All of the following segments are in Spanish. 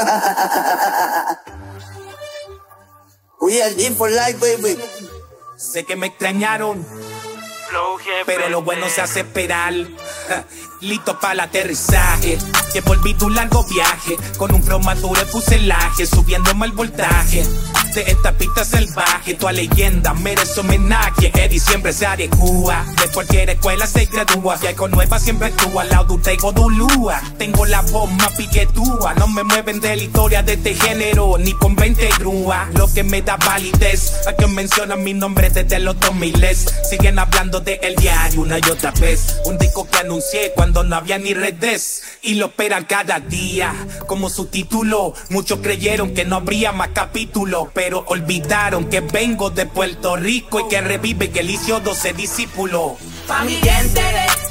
We are for life, baby. Sé que me extrañaron, pero lo bueno se hace esperar. Listo para el aterrizaje. Que volví tu largo viaje. Con un flow maduro de fuselaje. Subiendo mal voltaje. De esta pista salvaje. Tu leyenda merece homenaje. Eddie siempre se adecua. De cualquier escuela se gradúa. Y con nueva siempre actúa. Lado tengo Dulúa. Tengo la voz más piquetúa. No me mueven de la historia de este género. Ni con 20 Lo que me da validez. A que mencionan mi nombre desde los 2000 Siguen hablando de el diario una y otra vez. Un disco que anuncié cuando no había ni redes. Y lo esperan cada día como su título. Muchos creyeron que no habría más capítulos. Pero olvidaron que vengo de Puerto Rico y que revive que el 12 discípulo. Pa' mi gente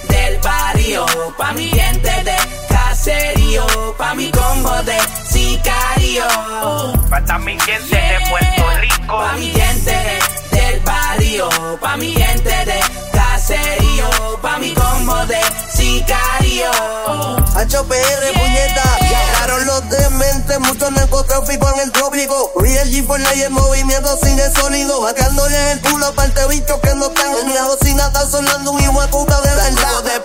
del barrio, pa' mi gente de caserío, pa' mi combo de sicario. Pa' mi gente de Puerto Rico, pa' mi gente del barrio, pa' mi gente de caserío, pa' mi combo de sicario. HPR, puñeta, llegaron los dementes, mucho narcotráfico en el trópico. Real G por la y el movimiento sin el sonido. Sacándole el culo aparte bichos que no están en sin nada sonando un hijo de puta de lado de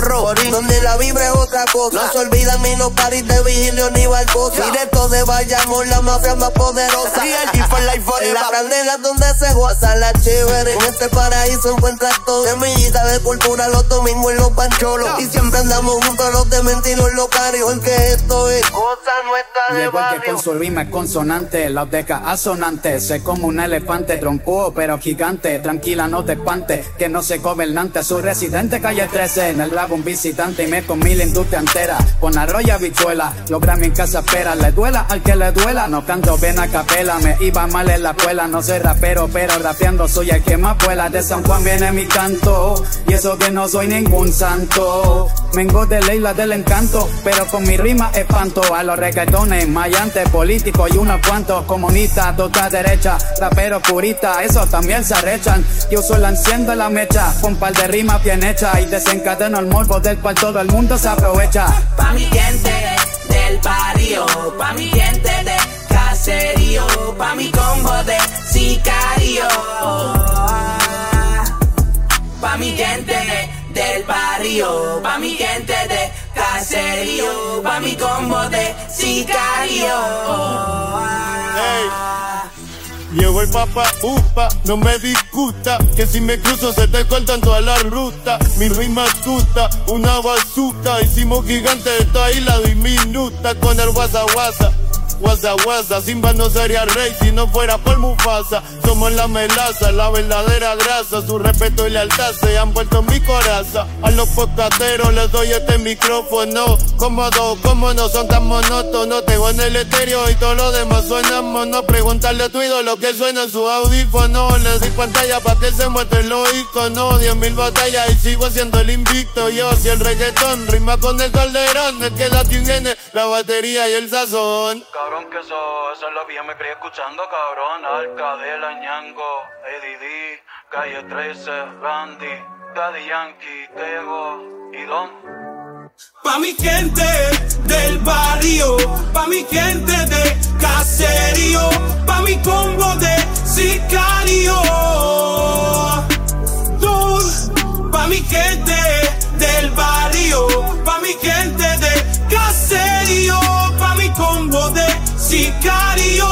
Donde la vibra es otra cosa. No se olvidan ni los paris de vigilio ni barcosa. Directo de Bayamón, la mafia más poderosa. G for life for La candela donde se goza la chévere. En este paraíso encuentras todo. Semillita de cultura los domingos en los pancholos. Y siempre andamos juntos los de mentiros los carios. Que esto es cosa nuestra de que barrio. con su rima consonante, la oteca asonante, sé como un elefante, trompudo pero gigante, tranquila no te espante, que no se gobernante, su residente calle 13, en el lago un visitante. Y me comí la industria entera, con arroya bichuela, logra mi casa espera, le duela al que le duela, no canto bien a capela, me iba mal en la escuela, no soy rapero, pero rapeando soy el que más vuela, de San Juan viene mi canto, y eso que no soy ningún santo, vengo de Leila del encanto, pero con mi rima espanto a los reggaetones, mayante, políticos y unos cuantos comunistas, toda derecha, raperos puristas, esos también se arrechan. Yo solo enciendo la mecha, con par de rimas bien hechas y desencadeno el morbo del cual todo el mundo se aprovecha. Pa' mi gente del barrio, pa' mi gente de caserío, pa' mi combo de sicario. Pa' mi gente del barrio, pa' mi gente de caserío, pa' mi combo de sicario. Llevo el papa upa, no me disgusta Que si me cruzo se te cortan toda la ruta Mi rima astuta, una bazooka Hicimos gigante esta isla diminuta Con el guasa guasa Guasa guasa, Simba no sería rey si no fuera por Mufasa. Somos la melaza, la verdadera grasa. Su respeto y lealtad se han vuelto en mi coraza. A los podcasteros les doy este micrófono. Cómodo, como no son tan monótonos. Tengo en el estéreo y todo lo demás suena mono. Preguntarle a tu ídolo que suena en su audífono. Le di pantalla pa' que se muestren los iconos Diez mil batallas y sigo siendo el invicto. Yo si el reggaetón rima con el calderón. Es que la tiene la batería y el sazón Cabrón, que eso, eso es lo que yo me crié escuchando, cabrón. Alcadela, Ñango, ADD, Calle 13, Randy, Daddy Yankee, Tego y Don. Pa' mi gente del barrio, pa' mi gente de caserío, pa' mi combo de sicario. Dul, pa' mi gente del barrio, pa' mi gente de caserío, pa' mi combo de sicario.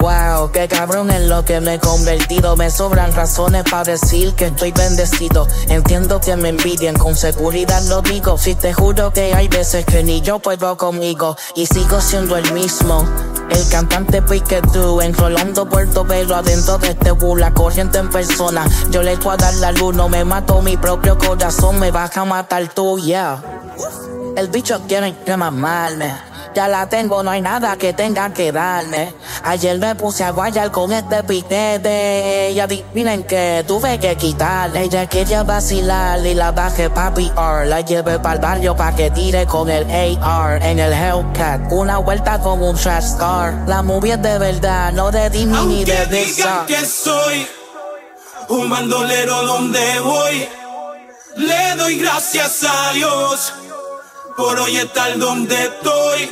Wow, qué cabrón en lo que me he convertido. Me sobran razones para decir que estoy bendecido. Entiendo que me envidian, con seguridad lo digo. Si te juro que hay veces que ni yo puedo conmigo. Y sigo siendo el mismo. El cantante Pique tú, enrolando Puerto Velo adentro de este bull, la corriente en persona. Yo le echo a dar la luz, no me mato mi propio corazón, me vas a matar tú, yeah. El bicho quiere que mamarme. Ya la tengo, no hay nada que tenga que darme. Ayer me puse a guayar con este piquete. Y adivinen que tuve que quitarle. Ella quería vacilar y la bajé pa' PR. La llevé pa'l barrio pa' que tire con el AR. En el Hellcat, una vuelta con un trash car. La movie es de verdad, no de Disney ni de Aunque digan Pixar. que soy un bandolero donde voy, le doy gracias a Dios por hoy estar donde estoy.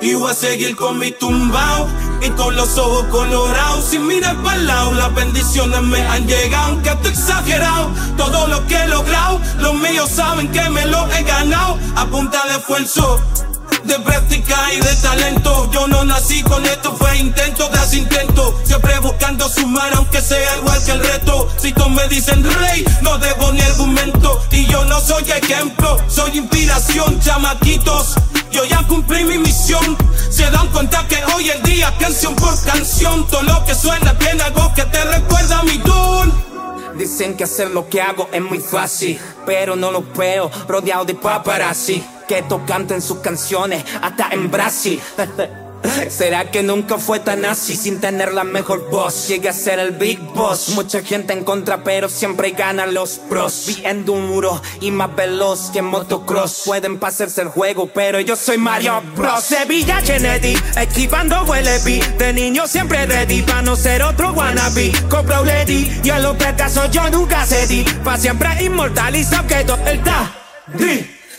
Y voy a seguir con mi tumbao y con los ojos colorados. Sin mirar para el lado, las bendiciones me han llegado. Aunque estoy exagerado, todo lo que he logrado, los míos saben que me lo he ganado a punta de esfuerzo de práctica y de talento. Yo no nací con esto, fue intento tras intento. Siempre buscando sumar, aunque sea igual que el reto. Si todos me dicen rey, no debo ni argumento. Y yo no soy ejemplo, soy inspiración, chamaquitos. Yo ya cumplí mi misión. Se dan cuenta que hoy en día, canción por canción, todo lo que suena tiene algo que te recuerda a mi don. Dicen que hacer lo que hago es muy fácil, pero no lo veo rodeado de paparazzi que tocan sus canciones hasta en Brasil. ¿Será que nunca fue tan así sin tener la mejor voz? Llegué a ser el big boss. Mucha gente en contra, pero siempre ganan los pros. Bien duro y más veloz que motocross. Pueden pasarse el juego, pero yo soy Mario Bros. Sevilla Kennedy, esquivando huele De niño siempre ready, para no ser otro wannabe. Compro ready, y a los fracasos yo nunca cedí. Pa' siempre inmortalizado quedó el da.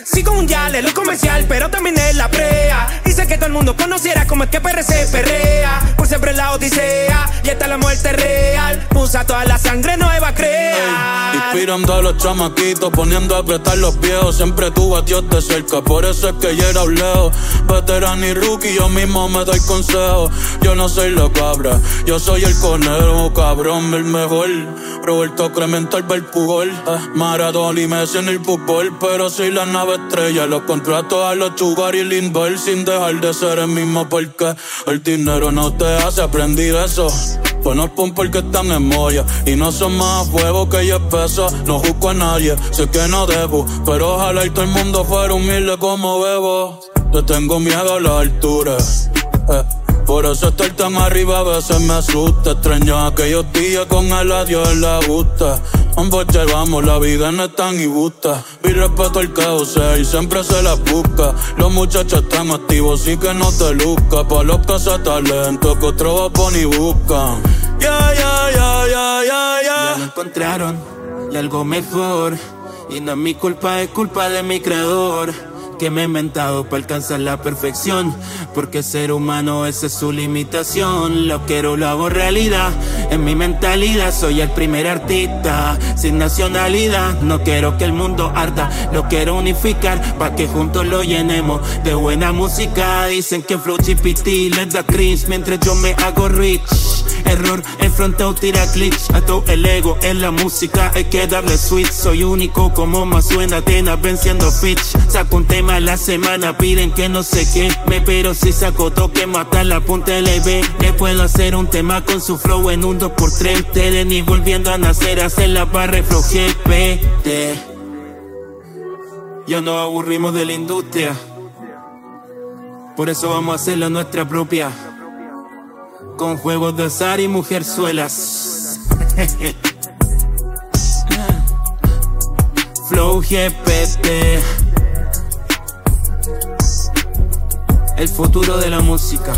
Sigo un yale, lo comercial, pero también es la prea. Dice que todo el mundo conociera como es que PRC perrea. Por siempre la odisea, y está la muerte real. Usa toda la sangre nueva, crea. inspirando a los chamaquitos, poniendo a apretar los viejos. Siempre tuvo a Dios de cerca, por eso es que yo era un leo. Veterano y rookie, yo mismo me doy consejo. Yo no soy la cabra, yo soy el conejo, cabrón, el mejor. Roberto Clemente, el Pugol. Eh, Maradona y Messi en el fútbol, pero soy la nave estrella. Los contratos a los chugar y Lindbergh sin dejar de ser el mismo porque el dinero no te hace aprender eso. Pues no pum porque están en moya y no son más huevos que yo peso. No juzgo a nadie, sé que no debo, pero ojalá y todo el mundo fuera humilde como bebo. Yo tengo miedo a la altura. Eh. Por eso estar tan arriba a veces me asusta. Extraño aquellos días con el adiós en la gusta. Ambos llevamos, la vida no es tan injusta. Mi respeto al caos y siempre se la busca. Los muchachos están activos, y que no te luzca. Pa' los talento que otros va y buscan. Ya, ya, ya, ya, ya, ya. Ya encontraron y algo mejor. Y no es mi culpa, es culpa de mi creador que me he inventado para alcanzar la perfección. Porque ser humano esa es su limitación. Lo quiero, lo hago realidad. En mi mentalidad soy el primer artista sin nacionalidad. No quiero que el mundo arda, lo quiero unificar para que juntos lo llenemos de buena música. Dicen que Flow GPT les da cringe mientras yo me hago rich. Error, enfrentado tira glitch. A todo el ego en la música hay que darle switch. Soy único como más suena Atenas venciendo Fitch. Saco un tema la semana, piden que no sé qué. Me pero si saco toque, matar la punta LB. Le puedo hacer un tema con su flow en un 2x3. Te ni volviendo a nacer, hacer la barra flow GPT. Ya nos aburrimos de la industria. Por eso vamos a hacerlo nuestra propia. Con juegos de azar y mujerzuelas. Flow GPT. El futuro de la música.